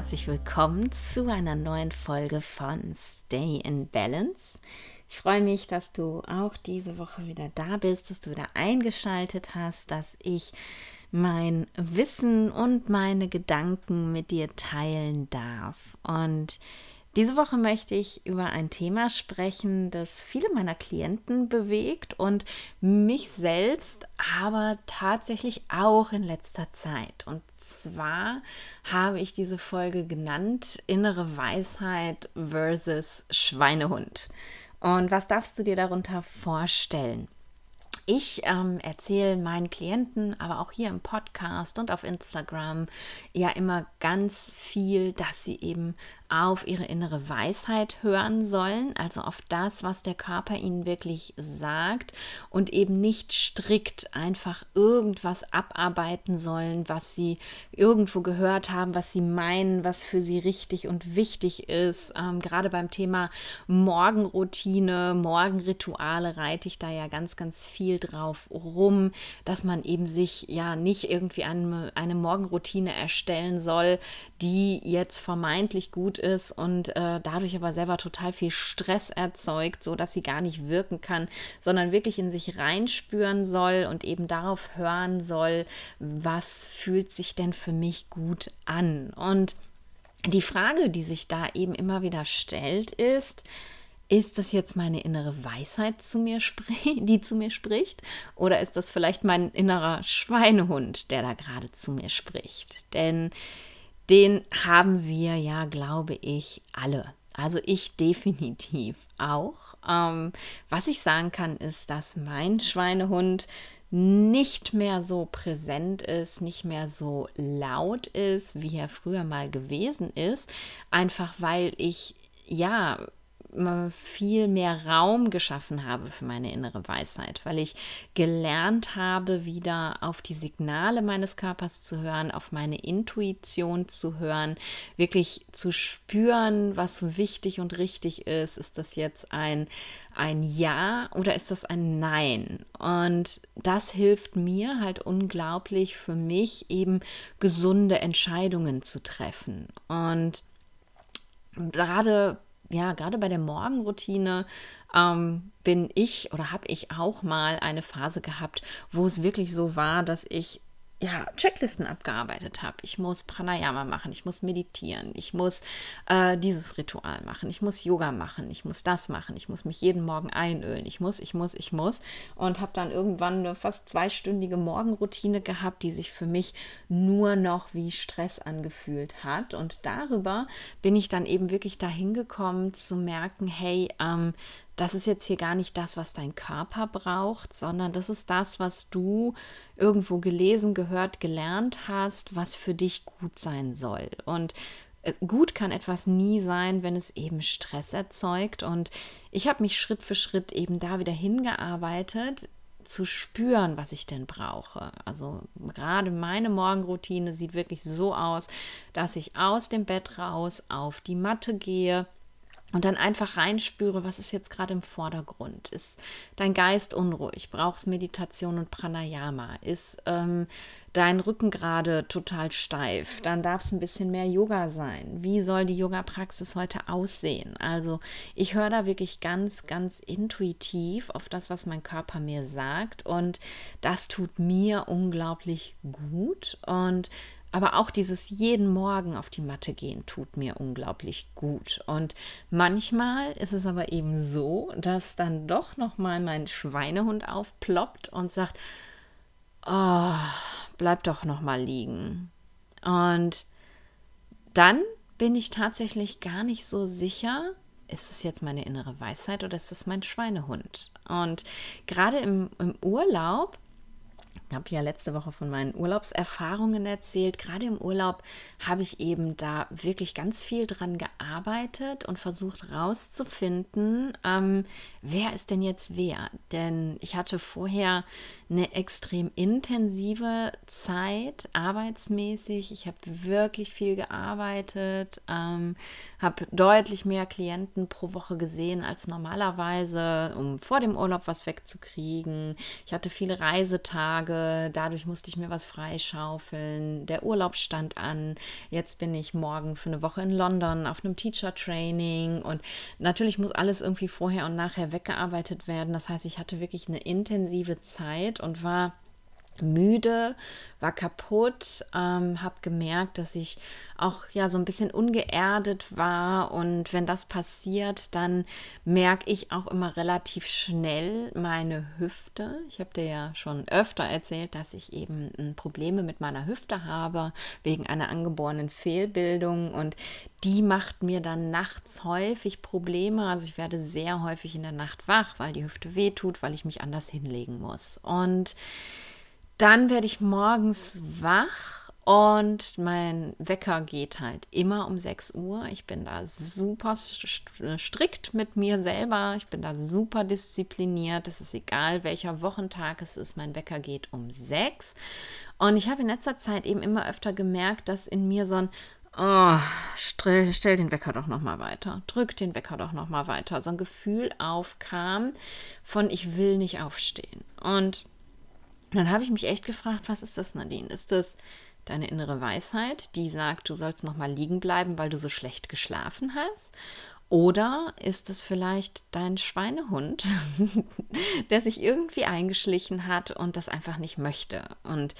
herzlich willkommen zu einer neuen Folge von Stay in Balance. Ich freue mich, dass du auch diese Woche wieder da bist, dass du wieder eingeschaltet hast, dass ich mein Wissen und meine Gedanken mit dir teilen darf. Und diese Woche möchte ich über ein Thema sprechen, das viele meiner Klienten bewegt und mich selbst, aber tatsächlich auch in letzter Zeit. Und zwar habe ich diese Folge genannt Innere Weisheit versus Schweinehund. Und was darfst du dir darunter vorstellen? Ich ähm, erzähle meinen Klienten, aber auch hier im Podcast und auf Instagram ja immer ganz viel, dass sie eben auf ihre innere Weisheit hören sollen, also auf das, was der Körper ihnen wirklich sagt und eben nicht strikt einfach irgendwas abarbeiten sollen, was sie irgendwo gehört haben, was sie meinen, was für sie richtig und wichtig ist. Ähm, gerade beim Thema Morgenroutine, Morgenrituale reite ich da ja ganz, ganz viel drauf rum, dass man eben sich ja nicht irgendwie eine, eine Morgenroutine erstellen soll, die jetzt vermeintlich gut ist und äh, dadurch aber selber total viel Stress erzeugt, so dass sie gar nicht wirken kann, sondern wirklich in sich reinspüren soll und eben darauf hören soll, was fühlt sich denn für mich gut an. Und die Frage, die sich da eben immer wieder stellt, ist, ist das jetzt meine innere Weisheit, zu mir die zu mir spricht? Oder ist das vielleicht mein innerer Schweinehund, der da gerade zu mir spricht? Denn den haben wir ja, glaube ich, alle. Also ich definitiv auch. Ähm, was ich sagen kann, ist, dass mein Schweinehund nicht mehr so präsent ist, nicht mehr so laut ist, wie er früher mal gewesen ist. Einfach weil ich ja viel mehr Raum geschaffen habe für meine innere Weisheit, weil ich gelernt habe, wieder auf die Signale meines Körpers zu hören, auf meine Intuition zu hören, wirklich zu spüren, was wichtig und richtig ist. Ist das jetzt ein, ein Ja oder ist das ein Nein? Und das hilft mir halt unglaublich für mich, eben gesunde Entscheidungen zu treffen. Und gerade ja, gerade bei der Morgenroutine ähm, bin ich oder habe ich auch mal eine Phase gehabt, wo es wirklich so war, dass ich ja, Checklisten abgearbeitet habe. Ich muss Pranayama machen, ich muss meditieren, ich muss äh, dieses Ritual machen, ich muss Yoga machen, ich muss das machen, ich muss mich jeden Morgen einölen, ich muss, ich muss, ich muss. Und habe dann irgendwann eine fast zweistündige Morgenroutine gehabt, die sich für mich nur noch wie Stress angefühlt hat. Und darüber bin ich dann eben wirklich dahin gekommen zu merken, hey, ähm, das ist jetzt hier gar nicht das, was dein Körper braucht, sondern das ist das, was du irgendwo gelesen, gehört, gelernt hast, was für dich gut sein soll. Und äh, gut kann etwas nie sein, wenn es eben Stress erzeugt. Und ich habe mich Schritt für Schritt eben da wieder hingearbeitet, zu spüren, was ich denn brauche. Also gerade meine Morgenroutine sieht wirklich so aus, dass ich aus dem Bett raus auf die Matte gehe und dann einfach reinspüre, was ist jetzt gerade im Vordergrund? Ist dein Geist unruhig? Brauchst Meditation und Pranayama? Ist ähm, dein Rücken gerade total steif? Dann darf es ein bisschen mehr Yoga sein. Wie soll die Yoga-Praxis heute aussehen? Also ich höre da wirklich ganz, ganz intuitiv auf das, was mein Körper mir sagt. Und das tut mir unglaublich gut. Und aber auch dieses jeden Morgen auf die Matte gehen tut mir unglaublich gut. Und manchmal ist es aber eben so, dass dann doch noch mal mein Schweinehund aufploppt und sagt: "Oh, bleib doch noch mal liegen." Und dann bin ich tatsächlich gar nicht so sicher, ist es jetzt meine innere Weisheit oder ist es mein Schweinehund? Und gerade im, im Urlaub ich habe ja letzte Woche von meinen Urlaubserfahrungen erzählt. Gerade im Urlaub habe ich eben da wirklich ganz viel dran gearbeitet und versucht herauszufinden, ähm, wer ist denn jetzt wer? Denn ich hatte vorher eine extrem intensive Zeit, arbeitsmäßig. Ich habe wirklich viel gearbeitet, ähm, habe deutlich mehr Klienten pro Woche gesehen als normalerweise, um vor dem Urlaub was wegzukriegen. Ich hatte viele Reisetage Tage, dadurch musste ich mir was freischaufeln, der Urlaub stand an, jetzt bin ich morgen für eine Woche in London auf einem Teacher Training und natürlich muss alles irgendwie vorher und nachher weggearbeitet werden. Das heißt, ich hatte wirklich eine intensive Zeit und war müde, war kaputt, ähm, habe gemerkt, dass ich auch ja so ein bisschen ungeerdet war und wenn das passiert, dann merke ich auch immer relativ schnell meine Hüfte. Ich habe dir ja schon öfter erzählt, dass ich eben Probleme mit meiner Hüfte habe wegen einer angeborenen Fehlbildung und die macht mir dann nachts häufig Probleme. Also ich werde sehr häufig in der Nacht wach, weil die Hüfte wehtut, weil ich mich anders hinlegen muss und dann werde ich morgens wach und mein Wecker geht halt immer um 6 Uhr. Ich bin da super strikt mit mir selber. Ich bin da super diszipliniert. Es ist egal, welcher Wochentag es ist. Mein Wecker geht um 6. Und ich habe in letzter Zeit eben immer öfter gemerkt, dass in mir so ein Oh, stell, stell, den Wecker doch noch mal weiter. Drück den Wecker doch noch mal weiter. So ein Gefühl aufkam von ich will nicht aufstehen. Und dann habe ich mich echt gefragt, was ist das, Nadine? Ist das deine innere Weisheit, die sagt, du sollst noch mal liegen bleiben, weil du so schlecht geschlafen hast? Oder ist es vielleicht dein Schweinehund, der sich irgendwie eingeschlichen hat und das einfach nicht möchte? Und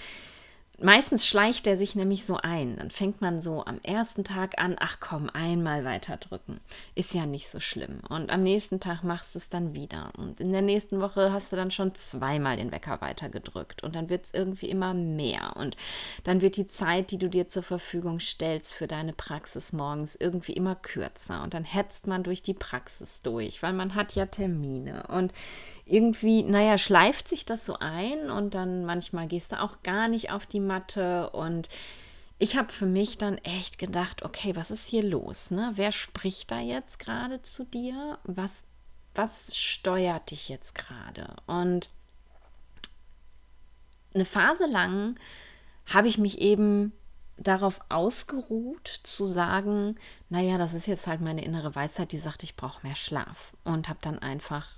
Meistens schleicht er sich nämlich so ein. Dann fängt man so am ersten Tag an, ach komm, einmal weiter drücken. Ist ja nicht so schlimm. Und am nächsten Tag machst du es dann wieder. Und in der nächsten Woche hast du dann schon zweimal den Wecker weiter gedrückt. Und dann wird es irgendwie immer mehr. Und dann wird die Zeit, die du dir zur Verfügung stellst für deine Praxis morgens, irgendwie immer kürzer. Und dann hetzt man durch die Praxis durch, weil man hat ja Termine. Und irgendwie, naja, schleift sich das so ein und dann manchmal gehst du auch gar nicht auf die Matte und ich habe für mich dann echt gedacht, okay, was ist hier los? Ne? Wer spricht da jetzt gerade zu dir? Was, was steuert dich jetzt gerade? Und eine Phase lang habe ich mich eben darauf ausgeruht zu sagen, naja, das ist jetzt halt meine innere Weisheit, die sagt, ich brauche mehr Schlaf. Und habe dann einfach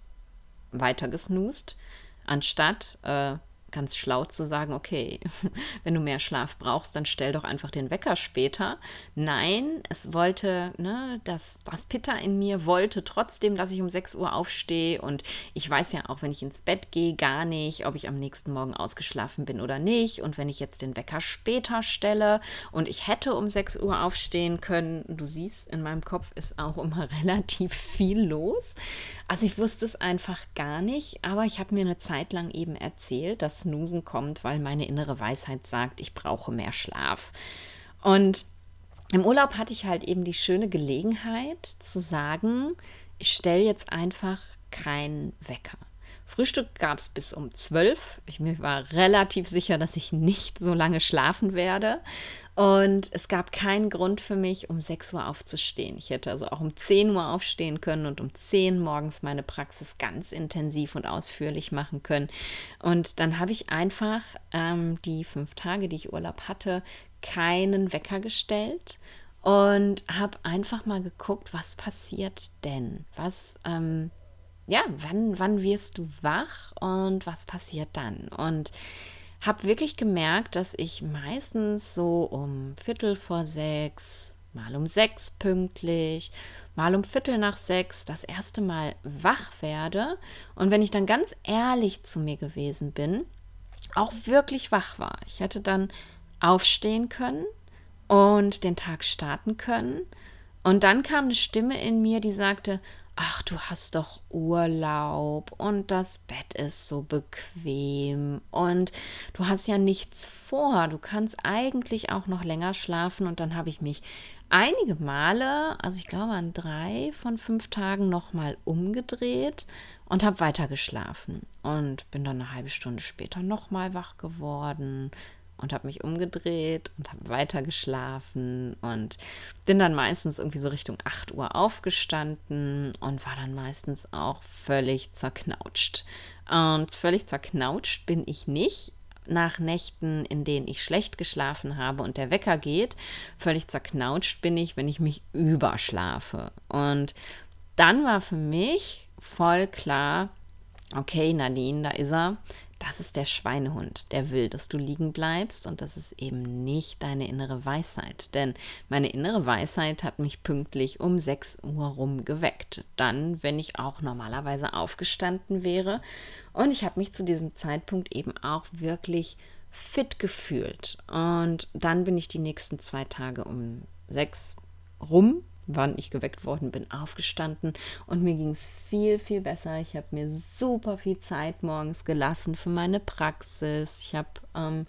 weiter gesnoost, anstatt äh, ganz schlau zu sagen, okay, wenn du mehr Schlaf brauchst, dann stell doch einfach den Wecker später. Nein, es wollte, ne, das, das Pitta in mir wollte trotzdem, dass ich um 6 Uhr aufstehe und ich weiß ja auch, wenn ich ins Bett gehe, gar nicht, ob ich am nächsten Morgen ausgeschlafen bin oder nicht. Und wenn ich jetzt den Wecker später stelle und ich hätte um 6 Uhr aufstehen können, du siehst, in meinem Kopf ist auch immer relativ viel los. Also ich wusste es einfach gar nicht, aber ich habe mir eine Zeit lang eben erzählt, dass Snoosen kommt, weil meine innere Weisheit sagt, ich brauche mehr Schlaf. Und im Urlaub hatte ich halt eben die schöne Gelegenheit zu sagen, ich stelle jetzt einfach keinen Wecker. Frühstück gab es bis um 12. Ich mir war relativ sicher, dass ich nicht so lange schlafen werde. Und es gab keinen Grund für mich, um 6 Uhr aufzustehen. Ich hätte also auch um 10 Uhr aufstehen können und um 10 morgens meine Praxis ganz intensiv und ausführlich machen können. Und dann habe ich einfach ähm, die fünf Tage, die ich Urlaub hatte, keinen Wecker gestellt und habe einfach mal geguckt, was passiert denn? Was, ähm, ja, wann, wann wirst du wach und was passiert dann? Und habe wirklich gemerkt, dass ich meistens so um Viertel vor sechs, mal um sechs pünktlich, mal um Viertel nach sechs das erste Mal wach werde. Und wenn ich dann ganz ehrlich zu mir gewesen bin, auch wirklich wach war. Ich hätte dann aufstehen können und den Tag starten können. Und dann kam eine Stimme in mir, die sagte, ach, du hast doch Urlaub und das Bett ist so bequem und du hast ja nichts vor. Du kannst eigentlich auch noch länger schlafen und dann habe ich mich einige Male, also ich glaube an drei von fünf Tagen nochmal umgedreht und habe weiter geschlafen und bin dann eine halbe Stunde später nochmal wach geworden, und habe mich umgedreht und habe weiter geschlafen und bin dann meistens irgendwie so Richtung 8 Uhr aufgestanden und war dann meistens auch völlig zerknautscht. Und völlig zerknautscht bin ich nicht nach Nächten, in denen ich schlecht geschlafen habe und der Wecker geht. Völlig zerknautscht bin ich, wenn ich mich überschlafe. Und dann war für mich voll klar, okay, Nadine, da ist er das ist der Schweinehund, der will, dass du liegen bleibst und das ist eben nicht deine innere Weisheit. Denn meine innere Weisheit hat mich pünktlich um 6 Uhr rum geweckt. Dann, wenn ich auch normalerweise aufgestanden wäre. Und ich habe mich zu diesem Zeitpunkt eben auch wirklich fit gefühlt. Und dann bin ich die nächsten zwei Tage um sechs rum wann ich geweckt worden bin, aufgestanden und mir ging es viel, viel besser. Ich habe mir super viel Zeit morgens gelassen für meine Praxis. Ich habe ähm,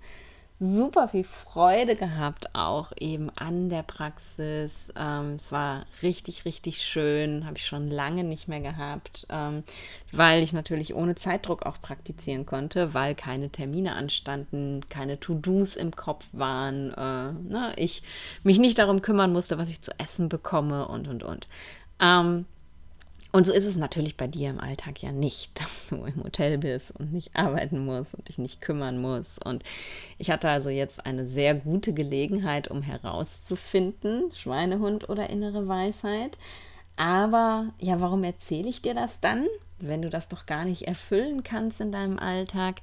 super viel Freude gehabt, auch eben an der Praxis. Ähm, es war richtig, richtig schön, habe ich schon lange nicht mehr gehabt, ähm, weil ich natürlich ohne Zeitdruck auch praktizieren konnte, weil keine Termine anstanden, keine To-Dos im Kopf waren, äh, ne, ich mich nicht darum kümmern musste, was ich zu essen bekomme und, und, und. Ähm, und so ist es natürlich bei dir im Alltag ja nicht, dass du im Hotel bist und nicht arbeiten musst und dich nicht kümmern musst. Und ich hatte also jetzt eine sehr gute Gelegenheit, um herauszufinden, Schweinehund oder innere Weisheit. Aber ja, warum erzähle ich dir das dann, wenn du das doch gar nicht erfüllen kannst in deinem Alltag?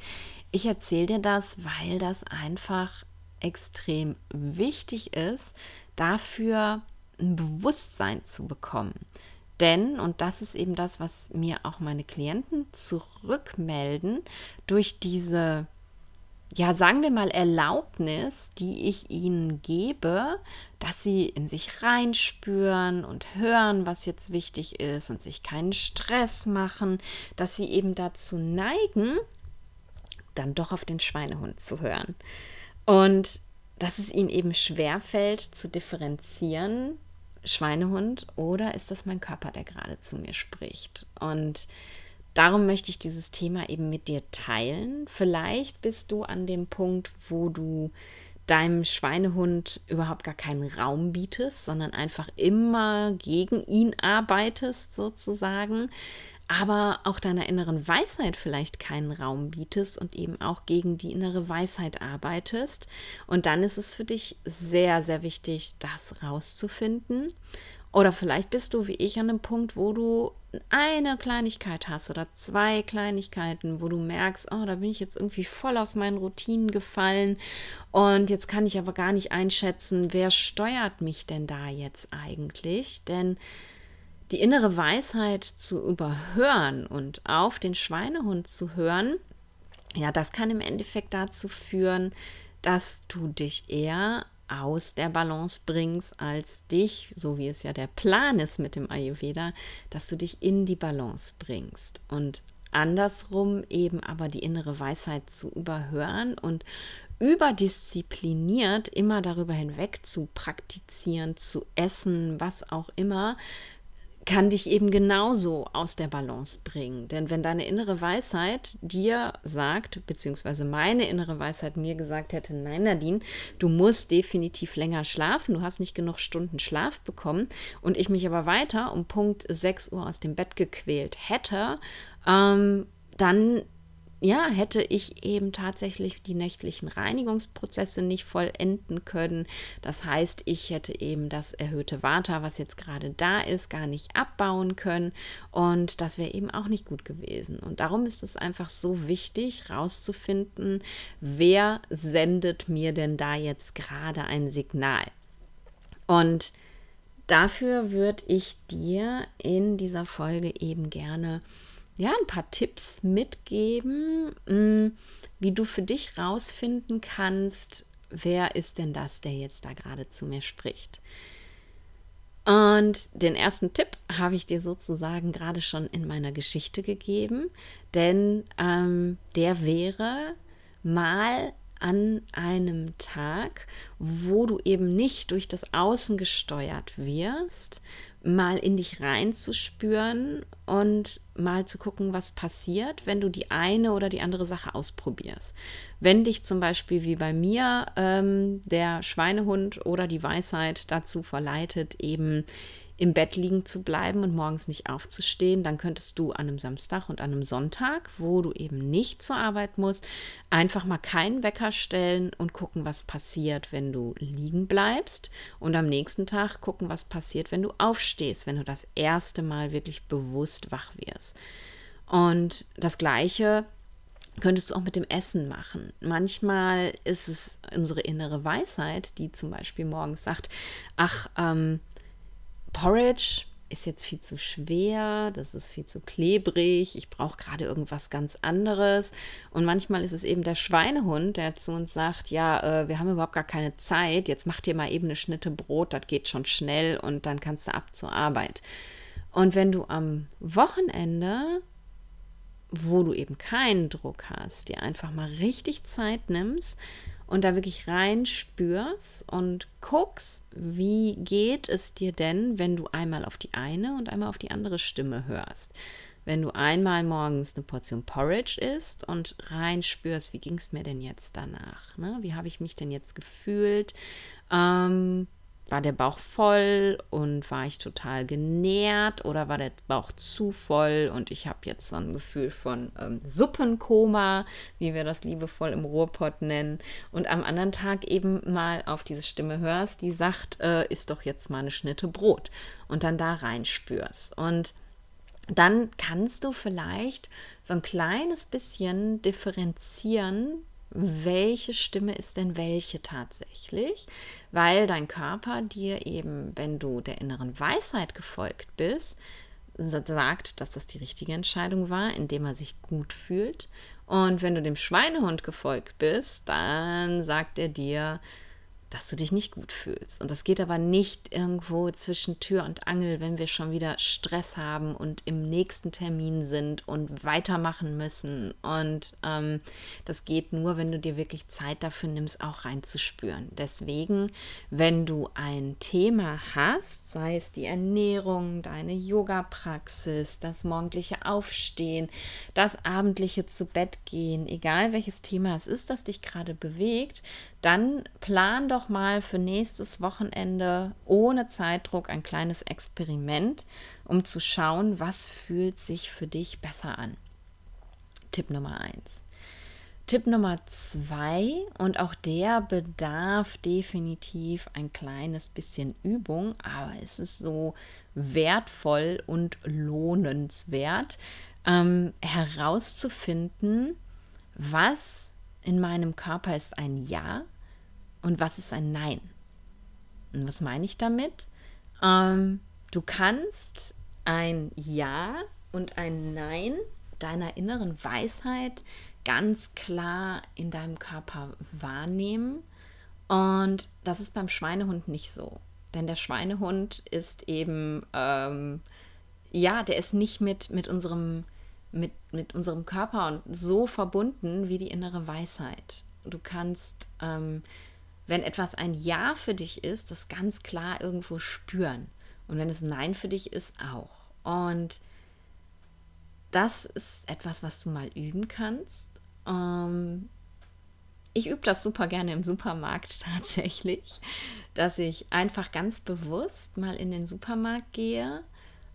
Ich erzähle dir das, weil das einfach extrem wichtig ist, dafür ein Bewusstsein zu bekommen. Denn, und das ist eben das, was mir auch meine Klienten zurückmelden, durch diese, ja, sagen wir mal, Erlaubnis, die ich ihnen gebe, dass sie in sich reinspüren und hören, was jetzt wichtig ist und sich keinen Stress machen, dass sie eben dazu neigen, dann doch auf den Schweinehund zu hören. Und dass es ihnen eben schwerfällt zu differenzieren, Schweinehund oder ist das mein Körper, der gerade zu mir spricht? Und darum möchte ich dieses Thema eben mit dir teilen. Vielleicht bist du an dem Punkt, wo du deinem Schweinehund überhaupt gar keinen Raum bietest, sondern einfach immer gegen ihn arbeitest sozusagen aber auch deiner inneren Weisheit vielleicht keinen Raum bietest und eben auch gegen die innere Weisheit arbeitest. Und dann ist es für dich sehr, sehr wichtig, das rauszufinden. Oder vielleicht bist du wie ich an einem Punkt, wo du eine Kleinigkeit hast oder zwei Kleinigkeiten, wo du merkst, oh, da bin ich jetzt irgendwie voll aus meinen Routinen gefallen und jetzt kann ich aber gar nicht einschätzen, wer steuert mich denn da jetzt eigentlich? Denn die innere Weisheit zu überhören und auf den Schweinehund zu hören, ja, das kann im Endeffekt dazu führen, dass du dich eher aus der Balance bringst, als dich, so wie es ja der Plan ist mit dem Ayurveda, dass du dich in die Balance bringst. Und andersrum eben aber die innere Weisheit zu überhören und überdiszipliniert immer darüber hinweg zu praktizieren, zu essen, was auch immer, kann dich eben genauso aus der Balance bringen. Denn wenn deine innere Weisheit dir sagt, beziehungsweise meine innere Weisheit mir gesagt hätte, nein, Nadine, du musst definitiv länger schlafen, du hast nicht genug Stunden Schlaf bekommen und ich mich aber weiter um Punkt 6 Uhr aus dem Bett gequält hätte, ähm, dann ja, hätte ich eben tatsächlich die nächtlichen Reinigungsprozesse nicht vollenden können. Das heißt, ich hätte eben das erhöhte Vata, was jetzt gerade da ist, gar nicht abbauen können. Und das wäre eben auch nicht gut gewesen. Und darum ist es einfach so wichtig, rauszufinden, wer sendet mir denn da jetzt gerade ein Signal. Und dafür würde ich dir in dieser Folge eben gerne ja, ein paar Tipps mitgeben, mm, wie du für dich rausfinden kannst, wer ist denn das, der jetzt da gerade zu mir spricht. Und den ersten Tipp habe ich dir sozusagen gerade schon in meiner Geschichte gegeben, denn ähm, der wäre mal an einem Tag, wo du eben nicht durch das Außen gesteuert wirst, mal in dich reinzuspüren und mal zu gucken, was passiert, wenn du die eine oder die andere Sache ausprobierst. Wenn dich zum Beispiel wie bei mir ähm, der Schweinehund oder die Weisheit dazu verleitet, eben im Bett liegen zu bleiben und morgens nicht aufzustehen, dann könntest du an einem Samstag und an einem Sonntag, wo du eben nicht zur Arbeit musst, einfach mal keinen Wecker stellen und gucken, was passiert, wenn du liegen bleibst und am nächsten Tag gucken, was passiert, wenn du aufstehst, wenn du das erste Mal wirklich bewusst wach wirst. Und das gleiche könntest du auch mit dem Essen machen. Manchmal ist es unsere innere Weisheit, die zum Beispiel morgens sagt, ach, ähm, Porridge ist jetzt viel zu schwer, das ist viel zu klebrig, ich brauche gerade irgendwas ganz anderes. Und manchmal ist es eben der Schweinehund, der zu uns sagt, ja, äh, wir haben überhaupt gar keine Zeit, jetzt mach dir mal eben eine Schnitte Brot, das geht schon schnell und dann kannst du ab zur Arbeit. Und wenn du am Wochenende wo du eben keinen Druck hast, dir einfach mal richtig Zeit nimmst und da wirklich reinspürst und guckst, wie geht es dir denn, wenn du einmal auf die eine und einmal auf die andere Stimme hörst. Wenn du einmal morgens eine Portion Porridge isst und reinspürst, wie ging es mir denn jetzt danach? Ne? Wie habe ich mich denn jetzt gefühlt? Ähm, war der Bauch voll und war ich total genährt oder war der Bauch zu voll und ich habe jetzt so ein Gefühl von ähm, Suppenkoma, wie wir das liebevoll im Ruhrpott nennen. Und am anderen Tag eben mal auf diese Stimme hörst, die sagt, äh, ist doch jetzt mal eine Schnitte Brot und dann da reinspürst. Und dann kannst du vielleicht so ein kleines bisschen differenzieren, welche Stimme ist denn welche tatsächlich, weil dein Körper dir eben, wenn du der inneren Weisheit gefolgt bist, sagt, dass das die richtige Entscheidung war, indem er sich gut fühlt. Und wenn du dem Schweinehund gefolgt bist, dann sagt er dir, dass du dich nicht gut fühlst. Und das geht aber nicht irgendwo zwischen Tür und Angel, wenn wir schon wieder Stress haben und im nächsten Termin sind und weitermachen müssen. Und ähm, das geht nur, wenn du dir wirklich Zeit dafür nimmst, auch reinzuspüren. Deswegen, wenn du ein Thema hast, sei es die Ernährung, deine Yoga-Praxis, das morgendliche Aufstehen, das abendliche zu Bett gehen, egal welches Thema es ist, das dich gerade bewegt, dann plan doch mal für nächstes Wochenende ohne Zeitdruck ein kleines Experiment, um zu schauen, was fühlt sich für dich besser an. Tipp Nummer eins. Tipp Nummer zwei, und auch der bedarf definitiv ein kleines bisschen Übung, aber es ist so wertvoll und lohnenswert, ähm, herauszufinden, was in meinem Körper ist ein Ja und was ist ein Nein. Und was meine ich damit? Ähm, du kannst ein Ja und ein Nein deiner inneren Weisheit ganz klar in deinem Körper wahrnehmen. Und das ist beim Schweinehund nicht so. Denn der Schweinehund ist eben, ähm, ja, der ist nicht mit, mit unserem mit, mit unserem Körper und so verbunden wie die innere Weisheit. Du kannst, ähm, wenn etwas ein Ja für dich ist, das ganz klar irgendwo spüren. Und wenn es Nein für dich ist, auch. Und das ist etwas, was du mal üben kannst. Ähm, ich übe das super gerne im Supermarkt tatsächlich, dass ich einfach ganz bewusst mal in den Supermarkt gehe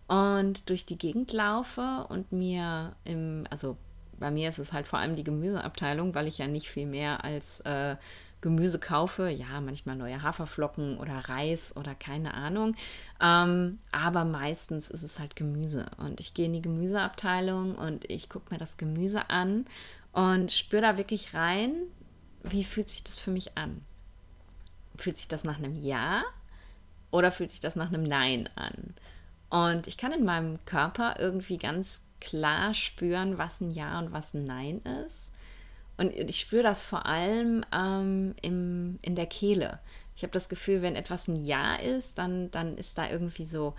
und durch die Gegend laufe und mir im, also bei mir ist es halt vor allem die Gemüseabteilung, weil ich ja nicht viel mehr als äh, Gemüse kaufe. Ja, manchmal neue Haferflocken oder Reis oder keine Ahnung. Ähm, aber meistens ist es halt Gemüse. Und ich gehe in die Gemüseabteilung und ich gucke mir das Gemüse an und spüre da wirklich rein, wie fühlt sich das für mich an? Fühlt sich das nach einem Ja oder fühlt sich das nach einem Nein an? Und ich kann in meinem Körper irgendwie ganz klar spüren, was ein Ja und was ein Nein ist. Und ich spüre das vor allem ähm, im, in der Kehle. Ich habe das Gefühl, wenn etwas ein Ja ist, dann, dann ist da irgendwie so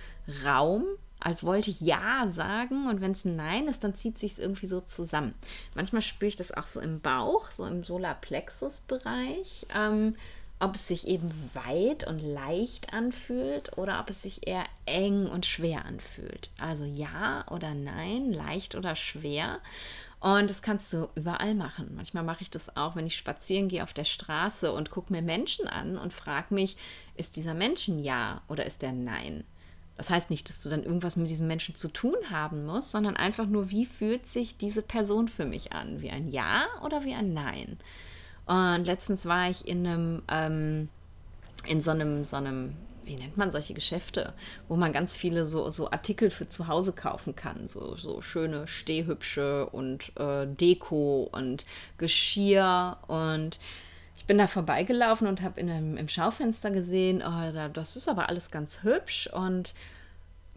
Raum, als wollte ich Ja sagen. Und wenn es ein Nein ist, dann zieht sich es irgendwie so zusammen. Manchmal spüre ich das auch so im Bauch, so im Solarplexus-Bereich. Ähm, ob es sich eben weit und leicht anfühlt oder ob es sich eher eng und schwer anfühlt. Also ja oder nein, leicht oder schwer. Und das kannst du überall machen. Manchmal mache ich das auch, wenn ich spazieren gehe auf der Straße und gucke mir Menschen an und frage mich, ist dieser Mensch ein Ja oder ist der Nein? Das heißt nicht, dass du dann irgendwas mit diesem Menschen zu tun haben musst, sondern einfach nur, wie fühlt sich diese Person für mich an? Wie ein Ja oder wie ein Nein? Und letztens war ich in einem, ähm, in so einem, so einem wie nennt man solche Geschäfte, wo man ganz viele so, so Artikel für zu Hause kaufen kann. So, so schöne Stehhübsche und äh, Deko und Geschirr. Und ich bin da vorbeigelaufen und habe im Schaufenster gesehen, oh, das ist aber alles ganz hübsch. Und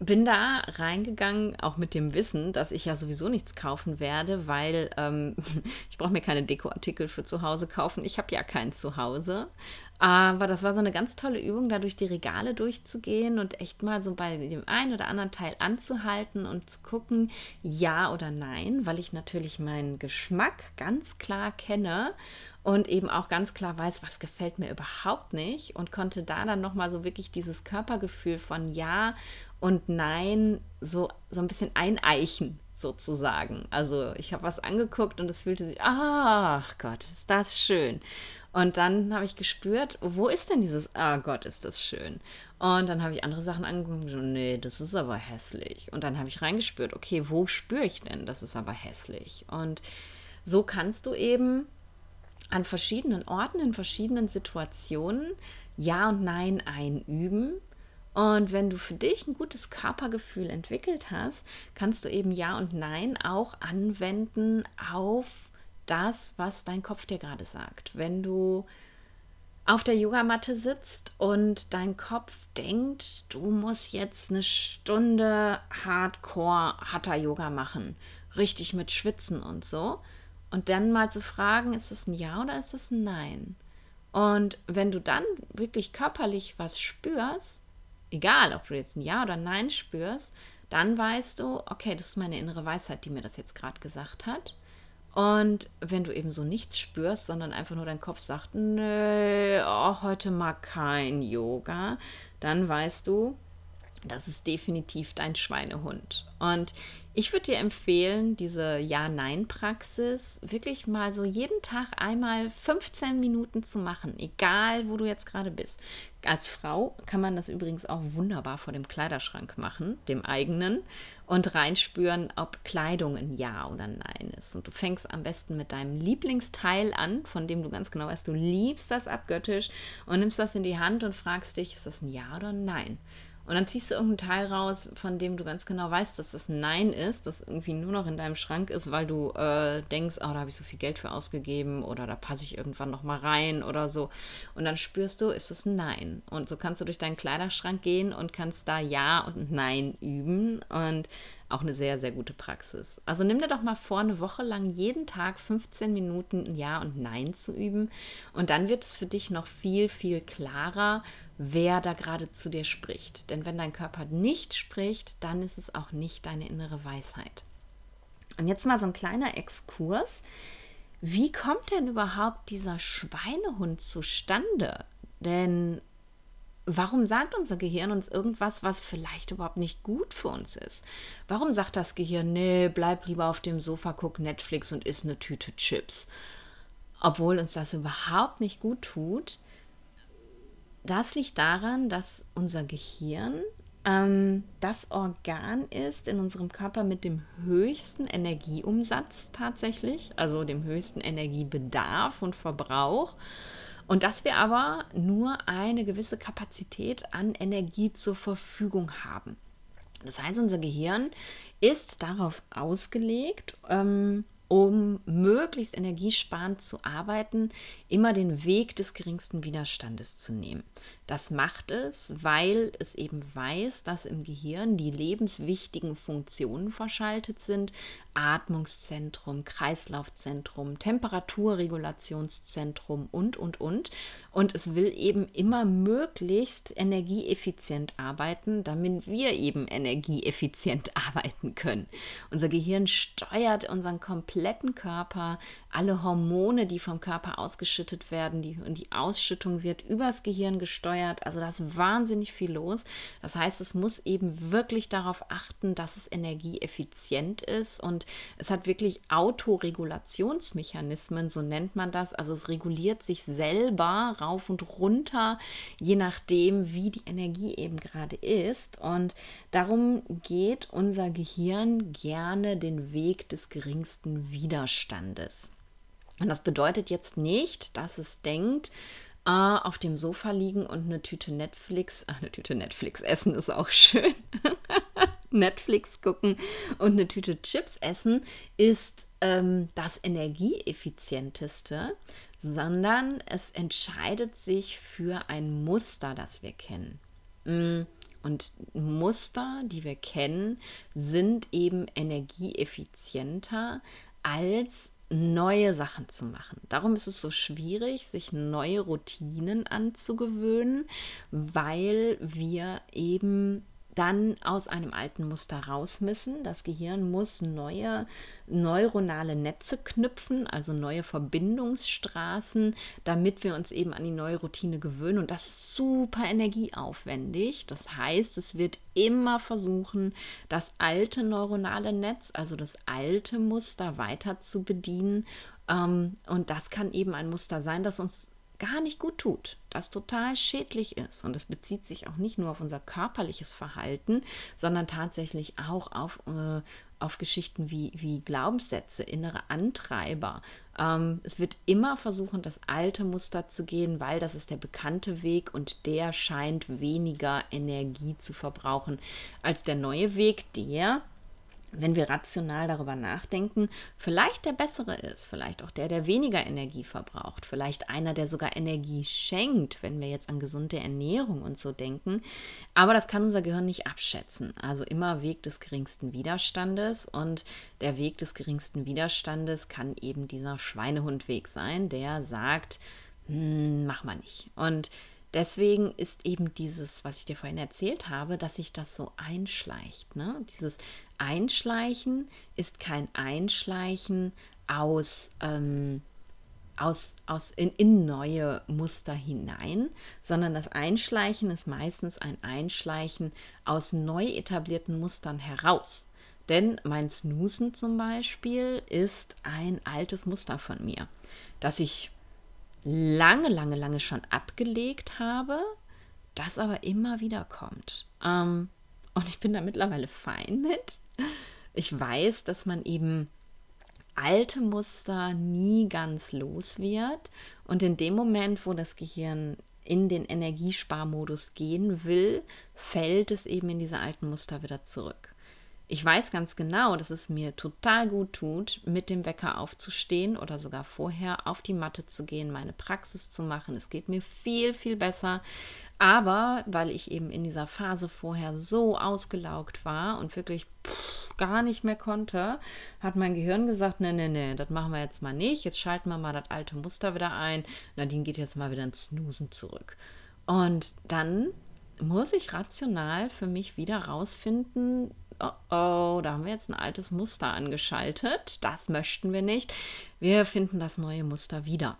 bin da reingegangen, auch mit dem Wissen, dass ich ja sowieso nichts kaufen werde, weil ähm, ich brauche mir keine Dekoartikel für zu Hause kaufen. Ich habe ja kein Zuhause. Aber das war so eine ganz tolle Übung, da durch die Regale durchzugehen und echt mal so bei dem einen oder anderen Teil anzuhalten und zu gucken, ja oder nein, weil ich natürlich meinen Geschmack ganz klar kenne und eben auch ganz klar weiß, was gefällt mir überhaupt nicht und konnte da dann nochmal so wirklich dieses Körpergefühl von ja und nein so, so ein bisschen eineichen sozusagen. Also ich habe was angeguckt und es fühlte sich, ach Gott, ist das schön. Und dann habe ich gespürt, wo ist denn dieses, ah Gott, ist das schön. Und dann habe ich andere Sachen angeguckt und so, nee, das ist aber hässlich. Und dann habe ich reingespürt, okay, wo spüre ich denn, das ist aber hässlich. Und so kannst du eben an verschiedenen Orten, in verschiedenen Situationen Ja und Nein einüben. Und wenn du für dich ein gutes Körpergefühl entwickelt hast, kannst du eben Ja und Nein auch anwenden auf das, was dein Kopf dir gerade sagt. Wenn du auf der Yogamatte sitzt und dein Kopf denkt, du musst jetzt eine Stunde Hardcore Hatha Yoga machen, richtig mit Schwitzen und so, und dann mal zu fragen, ist es ein Ja oder ist es ein Nein? Und wenn du dann wirklich körperlich was spürst, egal ob du jetzt ein Ja oder ein Nein spürst, dann weißt du, okay, das ist meine innere Weisheit, die mir das jetzt gerade gesagt hat. Und wenn du eben so nichts spürst, sondern einfach nur dein Kopf sagt, nö, oh, heute mag kein Yoga, dann weißt du, das ist definitiv dein Schweinehund. Und ich würde dir empfehlen, diese Ja-Nein-Praxis wirklich mal so jeden Tag einmal 15 Minuten zu machen, egal wo du jetzt gerade bist. Als Frau kann man das übrigens auch wunderbar vor dem Kleiderschrank machen, dem eigenen, und reinspüren, ob Kleidung ein Ja oder Nein ist. Und du fängst am besten mit deinem Lieblingsteil an, von dem du ganz genau weißt, du liebst das abgöttisch und nimmst das in die Hand und fragst dich, ist das ein Ja oder ein Nein? Und dann ziehst du irgendeinen Teil raus, von dem du ganz genau weißt, dass das Nein ist, das irgendwie nur noch in deinem Schrank ist, weil du äh, denkst, oh, da habe ich so viel Geld für ausgegeben oder da passe ich irgendwann noch mal rein oder so. Und dann spürst du, ist es ein Nein. Und so kannst du durch deinen Kleiderschrank gehen und kannst da Ja und Nein üben. Und auch eine sehr, sehr gute Praxis. Also nimm dir doch mal vor, eine Woche lang jeden Tag 15 Minuten Ja und Nein zu üben. Und dann wird es für dich noch viel, viel klarer, wer da gerade zu dir spricht. Denn wenn dein Körper nicht spricht, dann ist es auch nicht deine innere Weisheit. Und jetzt mal so ein kleiner Exkurs. Wie kommt denn überhaupt dieser Schweinehund zustande? Denn warum sagt unser Gehirn uns irgendwas, was vielleicht überhaupt nicht gut für uns ist? Warum sagt das Gehirn, nee, bleib lieber auf dem Sofa, guck Netflix und isst eine Tüte Chips? Obwohl uns das überhaupt nicht gut tut. Das liegt daran, dass unser Gehirn ähm, das Organ ist in unserem Körper mit dem höchsten Energieumsatz tatsächlich, also dem höchsten Energiebedarf und Verbrauch. Und dass wir aber nur eine gewisse Kapazität an Energie zur Verfügung haben. Das heißt, unser Gehirn ist darauf ausgelegt, ähm, um möglichst energiesparend zu arbeiten, immer den Weg des geringsten Widerstandes zu nehmen. Das macht es, weil es eben weiß, dass im Gehirn die lebenswichtigen Funktionen verschaltet sind. Atmungszentrum, Kreislaufzentrum, Temperaturregulationszentrum und, und, und. Und es will eben immer möglichst energieeffizient arbeiten, damit wir eben energieeffizient arbeiten können. Unser Gehirn steuert unseren kompletten Körper, alle Hormone, die vom Körper ausgeschüttet werden, die, und die Ausschüttung wird übers Gehirn gesteuert. Also da ist wahnsinnig viel los. Das heißt, es muss eben wirklich darauf achten, dass es energieeffizient ist und es hat wirklich Autoregulationsmechanismen, so nennt man das. Also es reguliert sich selber rauf und runter, je nachdem, wie die Energie eben gerade ist. Und darum geht unser Gehirn gerne den Weg des geringsten Widerstandes. Und das bedeutet jetzt nicht, dass es denkt, äh, auf dem Sofa liegen und eine Tüte Netflix, ach, eine Tüte Netflix essen ist auch schön. Netflix gucken und eine Tüte Chips essen ist ähm, das energieeffizienteste, sondern es entscheidet sich für ein Muster, das wir kennen. Mm, und Muster, die wir kennen, sind eben energieeffizienter als neue Sachen zu machen. Darum ist es so schwierig, sich neue Routinen anzugewöhnen, weil wir eben dann aus einem alten Muster raus müssen. Das Gehirn muss neue neuronale Netze knüpfen, also neue Verbindungsstraßen, damit wir uns eben an die neue Routine gewöhnen. Und das ist super energieaufwendig. Das heißt, es wird immer versuchen, das alte neuronale Netz, also das alte Muster weiter zu bedienen. Ähm, und das kann eben ein Muster sein, das uns gar nicht gut tut, das total schädlich ist. Und es bezieht sich auch nicht nur auf unser körperliches Verhalten, sondern tatsächlich auch auf, äh, auf Geschichten wie, wie Glaubenssätze, innere Antreiber. Ähm, es wird immer versuchen, das alte Muster zu gehen, weil das ist der bekannte Weg und der scheint weniger Energie zu verbrauchen als der neue Weg, der wenn wir rational darüber nachdenken, vielleicht der bessere ist, vielleicht auch der, der weniger Energie verbraucht, vielleicht einer, der sogar Energie schenkt, wenn wir jetzt an gesunde Ernährung und so denken. Aber das kann unser Gehirn nicht abschätzen. Also immer Weg des geringsten Widerstandes und der Weg des geringsten Widerstandes kann eben dieser Schweinehundweg sein, der sagt, hm, mach mal nicht. Und Deswegen ist eben dieses, was ich dir vorhin erzählt habe, dass sich das so einschleicht. Ne? Dieses Einschleichen ist kein Einschleichen aus, ähm, aus, aus in, in neue Muster hinein, sondern das Einschleichen ist meistens ein Einschleichen aus neu etablierten Mustern heraus. Denn mein Snoosen zum Beispiel ist ein altes Muster von mir, das ich lange, lange, lange schon abgelegt habe, das aber immer wieder kommt. Ähm, und ich bin da mittlerweile fein mit. Ich weiß, dass man eben alte Muster nie ganz los wird. Und in dem Moment, wo das Gehirn in den Energiesparmodus gehen will, fällt es eben in diese alten Muster wieder zurück. Ich weiß ganz genau, dass es mir total gut tut, mit dem Wecker aufzustehen oder sogar vorher auf die Matte zu gehen, meine Praxis zu machen. Es geht mir viel, viel besser. Aber weil ich eben in dieser Phase vorher so ausgelaugt war und wirklich pff, gar nicht mehr konnte, hat mein Gehirn gesagt, nee, nee, nee, das machen wir jetzt mal nicht. Jetzt schalten wir mal das alte Muster wieder ein. Nadine geht jetzt mal wieder ins Snoosen zurück. Und dann muss ich rational für mich wieder rausfinden, oh, oh, da haben wir jetzt ein altes Muster angeschaltet. Das möchten wir nicht. Wir finden das neue Muster wieder.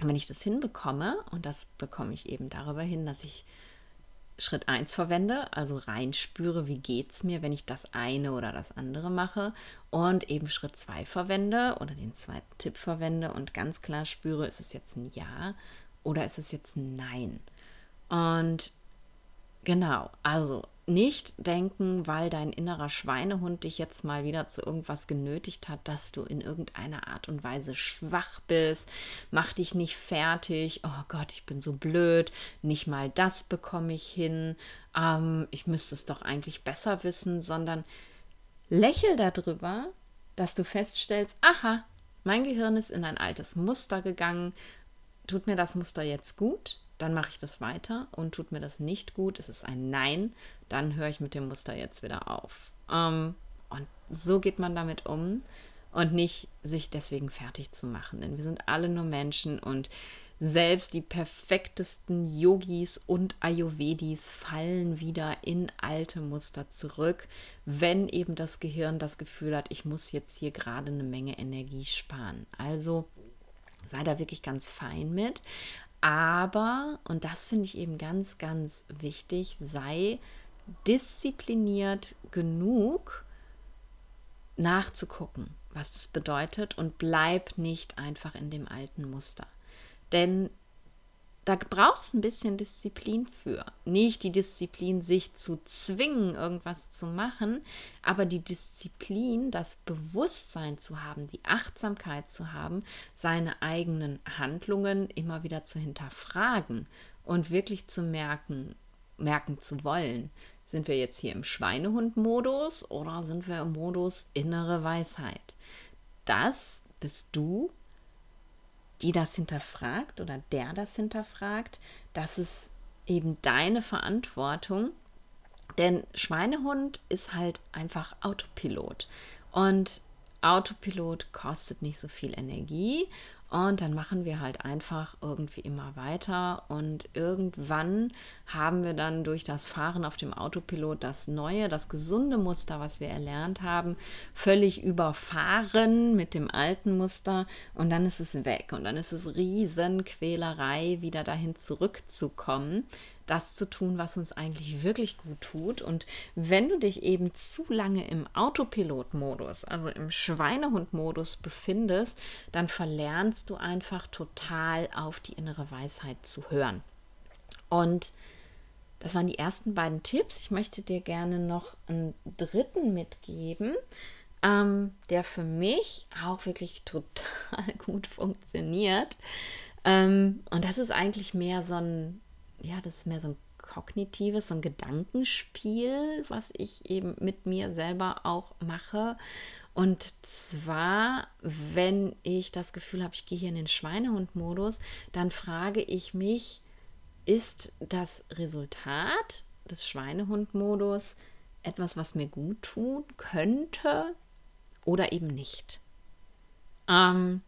Und wenn ich das hinbekomme, und das bekomme ich eben darüber hin, dass ich Schritt 1 verwende, also reinspüre, wie geht es mir, wenn ich das eine oder das andere mache und eben Schritt 2 verwende oder den zweiten Tipp verwende und ganz klar spüre, ist es jetzt ein Ja oder ist es jetzt ein Nein. Und genau, also nicht denken, weil dein innerer Schweinehund dich jetzt mal wieder zu irgendwas genötigt hat, dass du in irgendeiner Art und Weise schwach bist. Mach dich nicht fertig. Oh Gott, ich bin so blöd. Nicht mal das bekomme ich hin. Ähm, ich müsste es doch eigentlich besser wissen, sondern lächel darüber, dass du feststellst, aha, mein Gehirn ist in ein altes Muster gegangen. Tut mir das Muster jetzt gut? Dann mache ich das weiter und tut mir das nicht gut, es ist ein Nein, dann höre ich mit dem Muster jetzt wieder auf. Ähm, und so geht man damit um und nicht sich deswegen fertig zu machen, denn wir sind alle nur Menschen und selbst die perfektesten Yogis und Ayurvedis fallen wieder in alte Muster zurück, wenn eben das Gehirn das Gefühl hat, ich muss jetzt hier gerade eine Menge Energie sparen. Also sei da wirklich ganz fein mit. Aber, und das finde ich eben ganz, ganz wichtig, sei diszipliniert genug nachzugucken, was das bedeutet und bleib nicht einfach in dem alten Muster. Denn da braucht es ein bisschen Disziplin für. Nicht die Disziplin, sich zu zwingen, irgendwas zu machen, aber die Disziplin, das Bewusstsein zu haben, die Achtsamkeit zu haben, seine eigenen Handlungen immer wieder zu hinterfragen und wirklich zu merken, merken zu wollen. Sind wir jetzt hier im Schweinehund-Modus oder sind wir im Modus innere Weisheit? Das bist du die das hinterfragt oder der das hinterfragt, das ist eben deine Verantwortung. Denn Schweinehund ist halt einfach Autopilot. Und Autopilot kostet nicht so viel Energie und dann machen wir halt einfach irgendwie immer weiter. Und irgendwann haben wir dann durch das Fahren auf dem Autopilot das neue, das gesunde Muster, was wir erlernt haben, völlig überfahren mit dem alten Muster. Und dann ist es weg. Und dann ist es Riesenquälerei, wieder dahin zurückzukommen das zu tun, was uns eigentlich wirklich gut tut. Und wenn du dich eben zu lange im Autopilot-Modus, also im Schweinehund-Modus befindest, dann verlernst du einfach total auf die innere Weisheit zu hören. Und das waren die ersten beiden Tipps. Ich möchte dir gerne noch einen dritten mitgeben, ähm, der für mich auch wirklich total gut funktioniert. Ähm, und das ist eigentlich mehr so ein ja, das ist mehr so ein kognitives, so ein Gedankenspiel, was ich eben mit mir selber auch mache. Und zwar, wenn ich das Gefühl habe, ich gehe hier in den Schweinehund-Modus, dann frage ich mich, ist das Resultat des Schweinehund-Modus etwas, was mir gut tun könnte oder eben nicht? Ähm,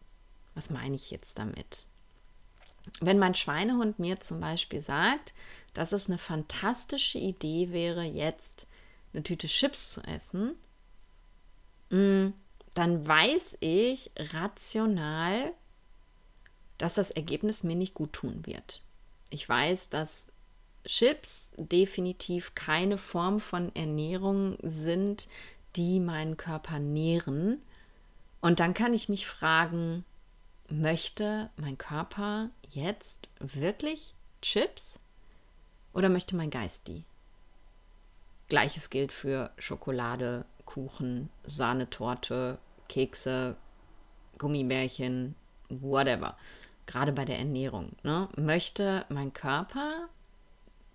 was meine ich jetzt damit? Wenn mein Schweinehund mir zum Beispiel sagt, dass es eine fantastische Idee wäre, jetzt eine Tüte Chips zu essen, mm, dann weiß ich rational, dass das Ergebnis mir nicht gut tun wird. Ich weiß, dass Chips definitiv keine Form von Ernährung sind, die meinen Körper nähren. Und dann kann ich mich fragen, möchte mein Körper jetzt wirklich Chips oder möchte mein Geist die? Gleiches gilt für Schokolade, Kuchen, Sahnetorte, Kekse, Gummibärchen, whatever. Gerade bei der Ernährung. Ne? Möchte mein Körper,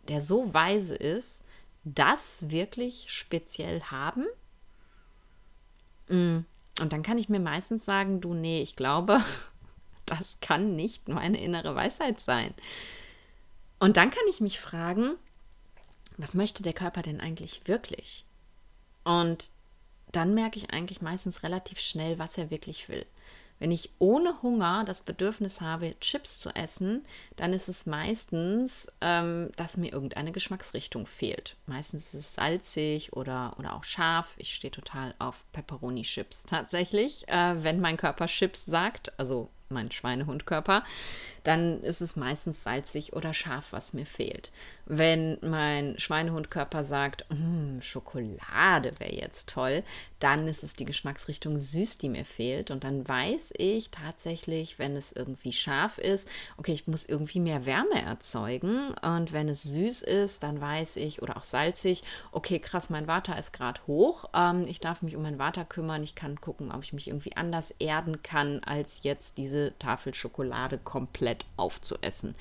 der so weise ist, das wirklich speziell haben? Mm. Und dann kann ich mir meistens sagen, du, nee, ich glaube, das kann nicht meine innere Weisheit sein. Und dann kann ich mich fragen, was möchte der Körper denn eigentlich wirklich? Und dann merke ich eigentlich meistens relativ schnell, was er wirklich will. Wenn ich ohne Hunger das Bedürfnis habe, Chips zu essen, dann ist es meistens, ähm, dass mir irgendeine Geschmacksrichtung fehlt. Meistens ist es salzig oder, oder auch scharf. Ich stehe total auf Pepperoni-Chips tatsächlich. Äh, wenn mein Körper Chips sagt, also mein Schweinehundkörper, dann ist es meistens salzig oder scharf, was mir fehlt. Wenn mein Schweinehundkörper sagt, mm, Schokolade wäre jetzt toll, dann ist es die Geschmacksrichtung süß, die mir fehlt. Und dann weiß ich tatsächlich, wenn es irgendwie scharf ist, okay, ich muss irgendwie mehr Wärme erzeugen. Und wenn es süß ist, dann weiß ich, oder auch salzig, okay, krass, mein Water ist gerade hoch. Ähm, ich darf mich um mein Water kümmern. Ich kann gucken, ob ich mich irgendwie anders erden kann, als jetzt diese Tafel Schokolade komplett aufzuessen.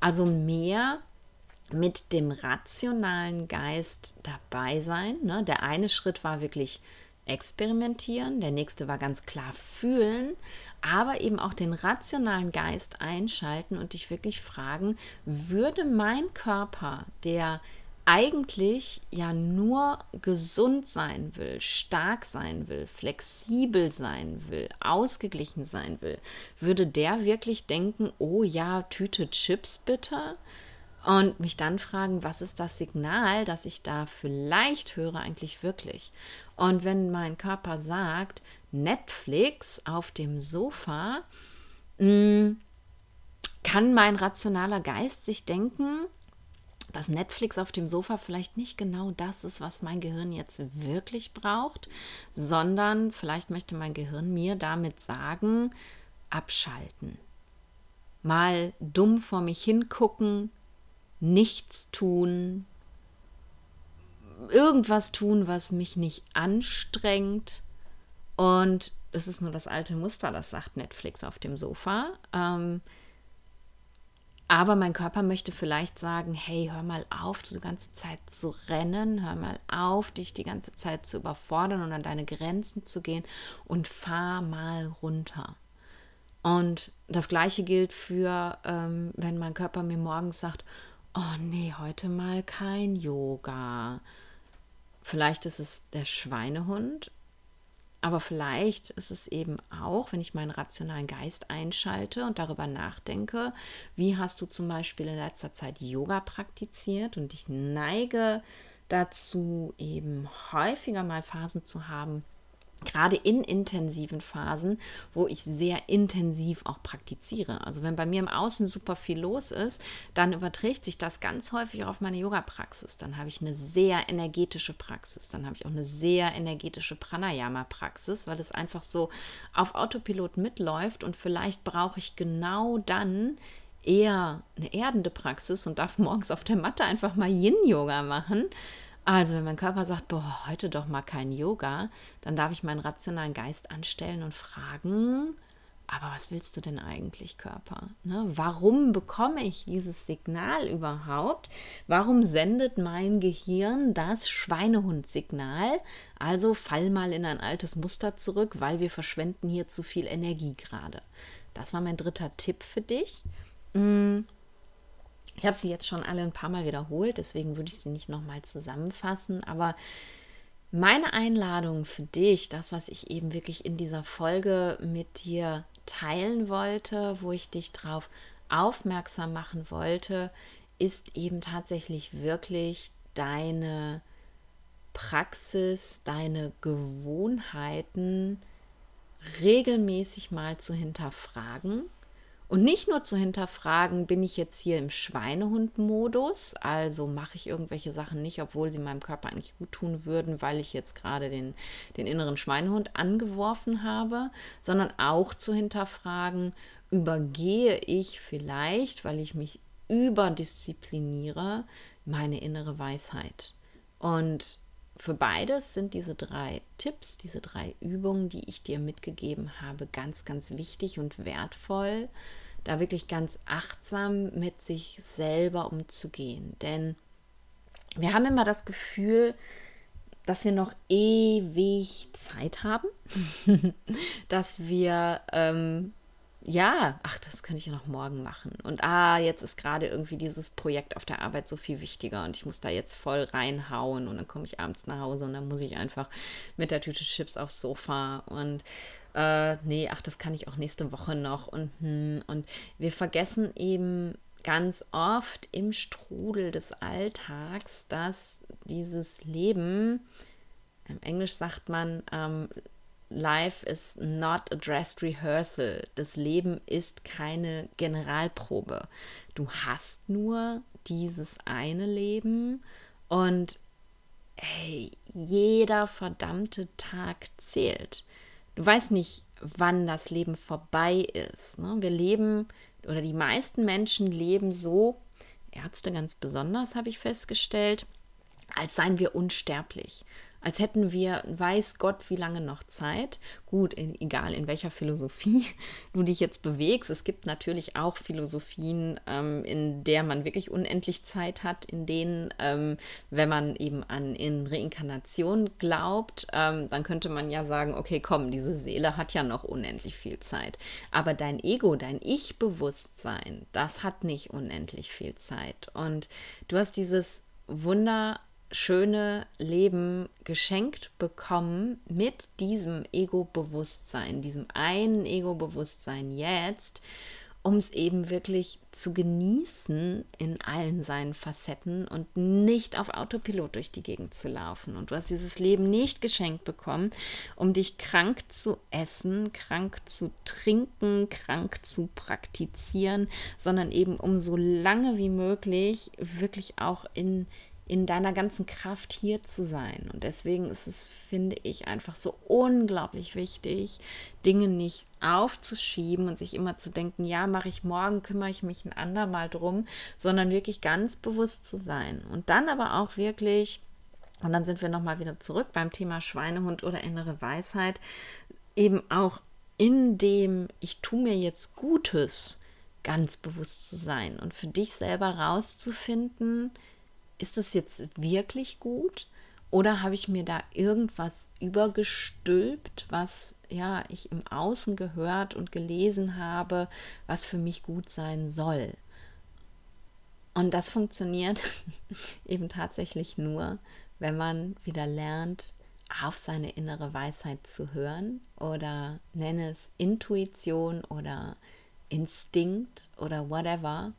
Also mehr mit dem rationalen Geist dabei sein. Ne? Der eine Schritt war wirklich experimentieren, der nächste war ganz klar fühlen, aber eben auch den rationalen Geist einschalten und dich wirklich fragen, würde mein Körper, der eigentlich ja nur gesund sein will, stark sein will, flexibel sein will, ausgeglichen sein will, würde der wirklich denken, oh ja, Tüte Chips bitte? Und mich dann fragen, was ist das Signal, das ich da vielleicht höre, eigentlich wirklich? Und wenn mein Körper sagt, Netflix auf dem Sofa, mm, kann mein rationaler Geist sich denken, dass Netflix auf dem Sofa vielleicht nicht genau das ist, was mein Gehirn jetzt wirklich braucht, sondern vielleicht möchte mein Gehirn mir damit sagen, abschalten. mal dumm vor mich hingucken, nichts tun, irgendwas tun, was mich nicht anstrengt. Und es ist nur das alte Muster, das sagt Netflix auf dem Sofa. Ähm, aber mein Körper möchte vielleicht sagen, hey, hör mal auf, die ganze Zeit zu rennen, hör mal auf, dich die ganze Zeit zu überfordern und an deine Grenzen zu gehen und fahr mal runter. Und das gleiche gilt für, ähm, wenn mein Körper mir morgens sagt, oh nee, heute mal kein Yoga. Vielleicht ist es der Schweinehund, aber vielleicht ist es eben auch, wenn ich meinen rationalen Geist einschalte und darüber nachdenke, wie hast du zum Beispiel in letzter Zeit Yoga praktiziert und ich neige dazu, eben häufiger mal Phasen zu haben, gerade in intensiven Phasen, wo ich sehr intensiv auch praktiziere. Also wenn bei mir im Außen super viel los ist, dann überträgt sich das ganz häufig auf meine Yoga-Praxis. Dann habe ich eine sehr energetische Praxis. Dann habe ich auch eine sehr energetische Pranayama-Praxis, weil es einfach so auf Autopilot mitläuft und vielleicht brauche ich genau dann eher eine erdende Praxis und darf morgens auf der Matte einfach mal Yin-Yoga machen also, wenn mein Körper sagt, boah, heute doch mal kein Yoga, dann darf ich meinen rationalen Geist anstellen und fragen, aber was willst du denn eigentlich, Körper? Ne? Warum bekomme ich dieses Signal überhaupt? Warum sendet mein Gehirn das Schweinehund-Signal? Also fall mal in ein altes Muster zurück, weil wir verschwenden hier zu viel Energie gerade. Das war mein dritter Tipp für dich. Hm ich habe sie jetzt schon alle ein paar Mal wiederholt, deswegen würde ich sie nicht nochmal zusammenfassen. Aber meine Einladung für dich, das, was ich eben wirklich in dieser Folge mit dir teilen wollte, wo ich dich darauf aufmerksam machen wollte, ist eben tatsächlich wirklich deine Praxis, deine Gewohnheiten regelmäßig mal zu hinterfragen und nicht nur zu hinterfragen, bin ich jetzt hier im Schweinehund-Modus, also mache ich irgendwelche Sachen nicht, obwohl sie meinem Körper eigentlich gut tun würden, weil ich jetzt gerade den, den inneren Schweinehund angeworfen habe, sondern auch zu hinterfragen, übergehe ich vielleicht, weil ich mich überdiszipliniere, meine innere Weisheit. Und für beides sind diese drei Tipps, diese drei Übungen, die ich dir mitgegeben habe, ganz, ganz wichtig und wertvoll, da wirklich ganz achtsam mit sich selber umzugehen. Denn wir haben immer das Gefühl, dass wir noch ewig Zeit haben, dass wir ähm, ja, ach, das kann ich ja noch morgen machen. Und ah, jetzt ist gerade irgendwie dieses Projekt auf der Arbeit so viel wichtiger und ich muss da jetzt voll reinhauen und dann komme ich abends nach Hause und dann muss ich einfach mit der Tüte Chips aufs Sofa und äh, nee, ach, das kann ich auch nächste Woche noch und hm, und wir vergessen eben ganz oft im Strudel des Alltags, dass dieses Leben, im Englisch sagt man, ähm, Life is not a dressed rehearsal. Das Leben ist keine Generalprobe. Du hast nur dieses eine Leben und hey, jeder verdammte Tag zählt. Du weißt nicht, wann das Leben vorbei ist. Ne? Wir leben, oder die meisten Menschen leben so, Ärzte ganz besonders, habe ich festgestellt, als seien wir unsterblich als hätten wir, weiß Gott, wie lange noch Zeit. Gut, in, egal in welcher Philosophie du dich jetzt bewegst. Es gibt natürlich auch Philosophien, ähm, in der man wirklich unendlich Zeit hat, in denen, ähm, wenn man eben an in Reinkarnation glaubt, ähm, dann könnte man ja sagen, okay, komm, diese Seele hat ja noch unendlich viel Zeit. Aber dein Ego, dein Ich-Bewusstsein, das hat nicht unendlich viel Zeit. Und du hast dieses Wunder schöne Leben geschenkt bekommen mit diesem Ego-Bewusstsein, diesem einen Ego-Bewusstsein jetzt, um es eben wirklich zu genießen in allen seinen Facetten und nicht auf Autopilot durch die Gegend zu laufen. Und du hast dieses Leben nicht geschenkt bekommen, um dich krank zu essen, krank zu trinken, krank zu praktizieren, sondern eben um so lange wie möglich wirklich auch in in deiner ganzen Kraft hier zu sein. Und deswegen ist es, finde ich, einfach so unglaublich wichtig, Dinge nicht aufzuschieben und sich immer zu denken, ja, mache ich morgen, kümmere ich mich ein andermal drum, sondern wirklich ganz bewusst zu sein. Und dann aber auch wirklich, und dann sind wir nochmal wieder zurück beim Thema Schweinehund oder innere Weisheit, eben auch in dem, ich tue mir jetzt Gutes, ganz bewusst zu sein und für dich selber rauszufinden, ist es jetzt wirklich gut oder habe ich mir da irgendwas übergestülpt, was ja ich im Außen gehört und gelesen habe, was für mich gut sein soll? Und das funktioniert eben tatsächlich nur, wenn man wieder lernt, auf seine innere Weisheit zu hören oder nenne es Intuition oder Instinkt oder whatever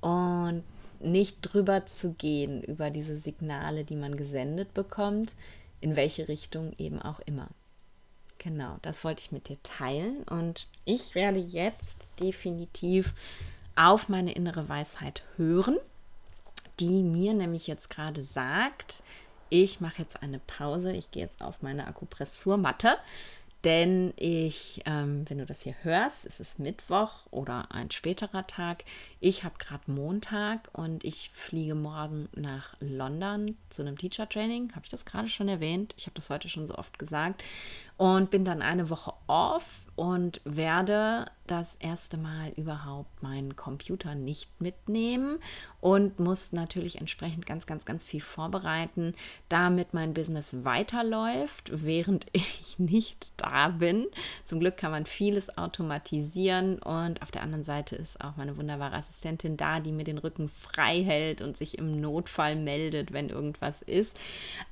und nicht drüber zu gehen über diese Signale, die man gesendet bekommt, in welche Richtung eben auch immer. Genau, das wollte ich mit dir teilen und ich werde jetzt definitiv auf meine innere Weisheit hören, die mir nämlich jetzt gerade sagt, ich mache jetzt eine Pause, ich gehe jetzt auf meine Akupressurmatte denn ich, ähm, wenn du das hier hörst, ist es Mittwoch oder ein späterer Tag. Ich habe gerade Montag und ich fliege morgen nach London zu einem Teacher Training. Habe ich das gerade schon erwähnt? Ich habe das heute schon so oft gesagt und bin dann eine Woche off und werde das erste Mal überhaupt meinen Computer nicht mitnehmen und muss natürlich entsprechend ganz, ganz, ganz viel vorbereiten, damit mein Business weiterläuft, während ich nicht da bin. Zum Glück kann man vieles automatisieren und auf der anderen Seite ist auch meine wunderbare Assistentin da, die mir den Rücken frei hält und sich im Notfall meldet, wenn irgendwas ist.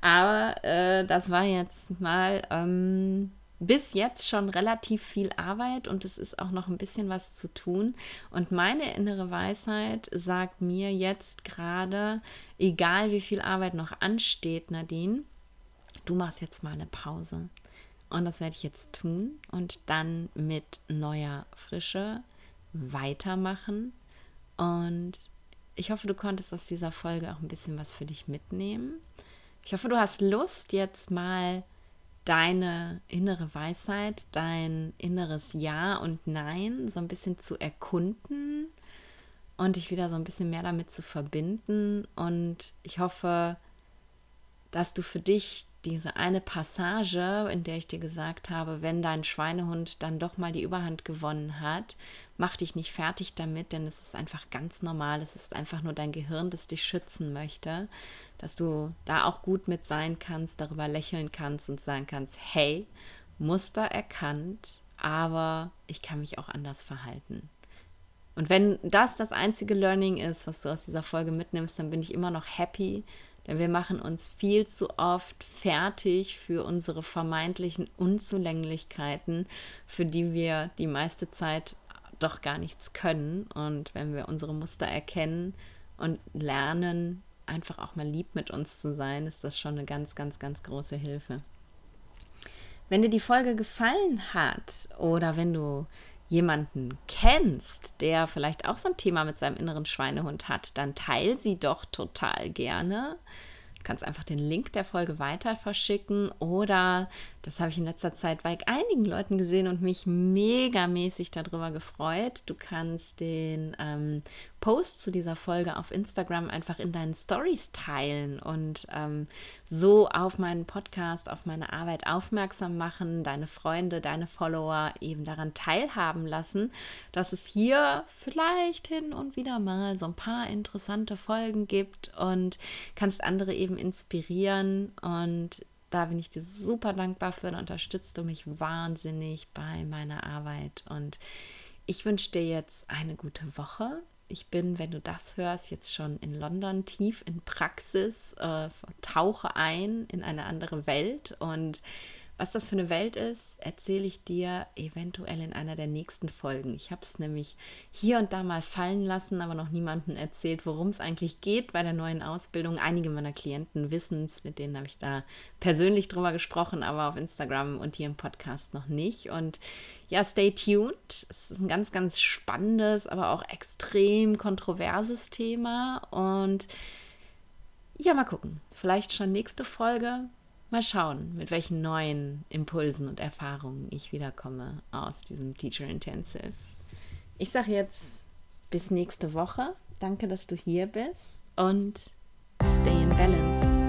Aber äh, das war jetzt mal. Ähm, bis jetzt schon relativ viel Arbeit und es ist auch noch ein bisschen was zu tun. Und meine innere Weisheit sagt mir jetzt gerade, egal wie viel Arbeit noch ansteht, Nadine, du machst jetzt mal eine Pause. Und das werde ich jetzt tun und dann mit neuer Frische weitermachen. Und ich hoffe, du konntest aus dieser Folge auch ein bisschen was für dich mitnehmen. Ich hoffe, du hast Lust, jetzt mal deine innere Weisheit, dein inneres Ja und Nein so ein bisschen zu erkunden und dich wieder so ein bisschen mehr damit zu verbinden. Und ich hoffe, dass du für dich diese eine Passage, in der ich dir gesagt habe, wenn dein Schweinehund dann doch mal die Überhand gewonnen hat, mach dich nicht fertig damit, denn es ist einfach ganz normal. Es ist einfach nur dein Gehirn, das dich schützen möchte, dass du da auch gut mit sein kannst, darüber lächeln kannst und sagen kannst, hey, Muster erkannt, aber ich kann mich auch anders verhalten. Und wenn das das einzige Learning ist, was du aus dieser Folge mitnimmst, dann bin ich immer noch happy, wir machen uns viel zu oft fertig für unsere vermeintlichen Unzulänglichkeiten, für die wir die meiste Zeit doch gar nichts können. Und wenn wir unsere Muster erkennen und lernen, einfach auch mal lieb mit uns zu sein, ist das schon eine ganz, ganz, ganz große Hilfe. Wenn dir die Folge gefallen hat oder wenn du jemanden kennst, der vielleicht auch so ein Thema mit seinem inneren Schweinehund hat, dann teil sie doch total gerne. Du kannst einfach den Link der Folge weiter verschicken oder, das habe ich in letzter Zeit bei einigen Leuten gesehen und mich megamäßig darüber gefreut. Du kannst den ähm, Post zu dieser Folge auf Instagram einfach in deinen Stories teilen und ähm, so auf meinen Podcast, auf meine Arbeit aufmerksam machen, deine Freunde, deine Follower eben daran teilhaben lassen, dass es hier vielleicht hin und wieder mal so ein paar interessante Folgen gibt und kannst andere eben inspirieren und da bin ich dir super dankbar für. Da unterstützt du mich wahnsinnig bei meiner Arbeit. Und ich wünsche dir jetzt eine gute Woche ich bin, wenn du das hörst, jetzt schon in London tief in Praxis, äh, tauche ein in eine andere Welt und was das für eine Welt ist, erzähle ich dir eventuell in einer der nächsten Folgen. Ich habe es nämlich hier und da mal fallen lassen, aber noch niemandem erzählt, worum es eigentlich geht bei der neuen Ausbildung. Einige meiner Klienten wissen es, mit denen habe ich da persönlich drüber gesprochen, aber auf Instagram und hier im Podcast noch nicht. Und ja, stay tuned. Es ist ein ganz, ganz spannendes, aber auch extrem kontroverses Thema. Und ja, mal gucken. Vielleicht schon nächste Folge. Mal schauen, mit welchen neuen Impulsen und Erfahrungen ich wiederkomme aus diesem Teacher Intensive. Ich sage jetzt bis nächste Woche. Danke, dass du hier bist und stay in balance.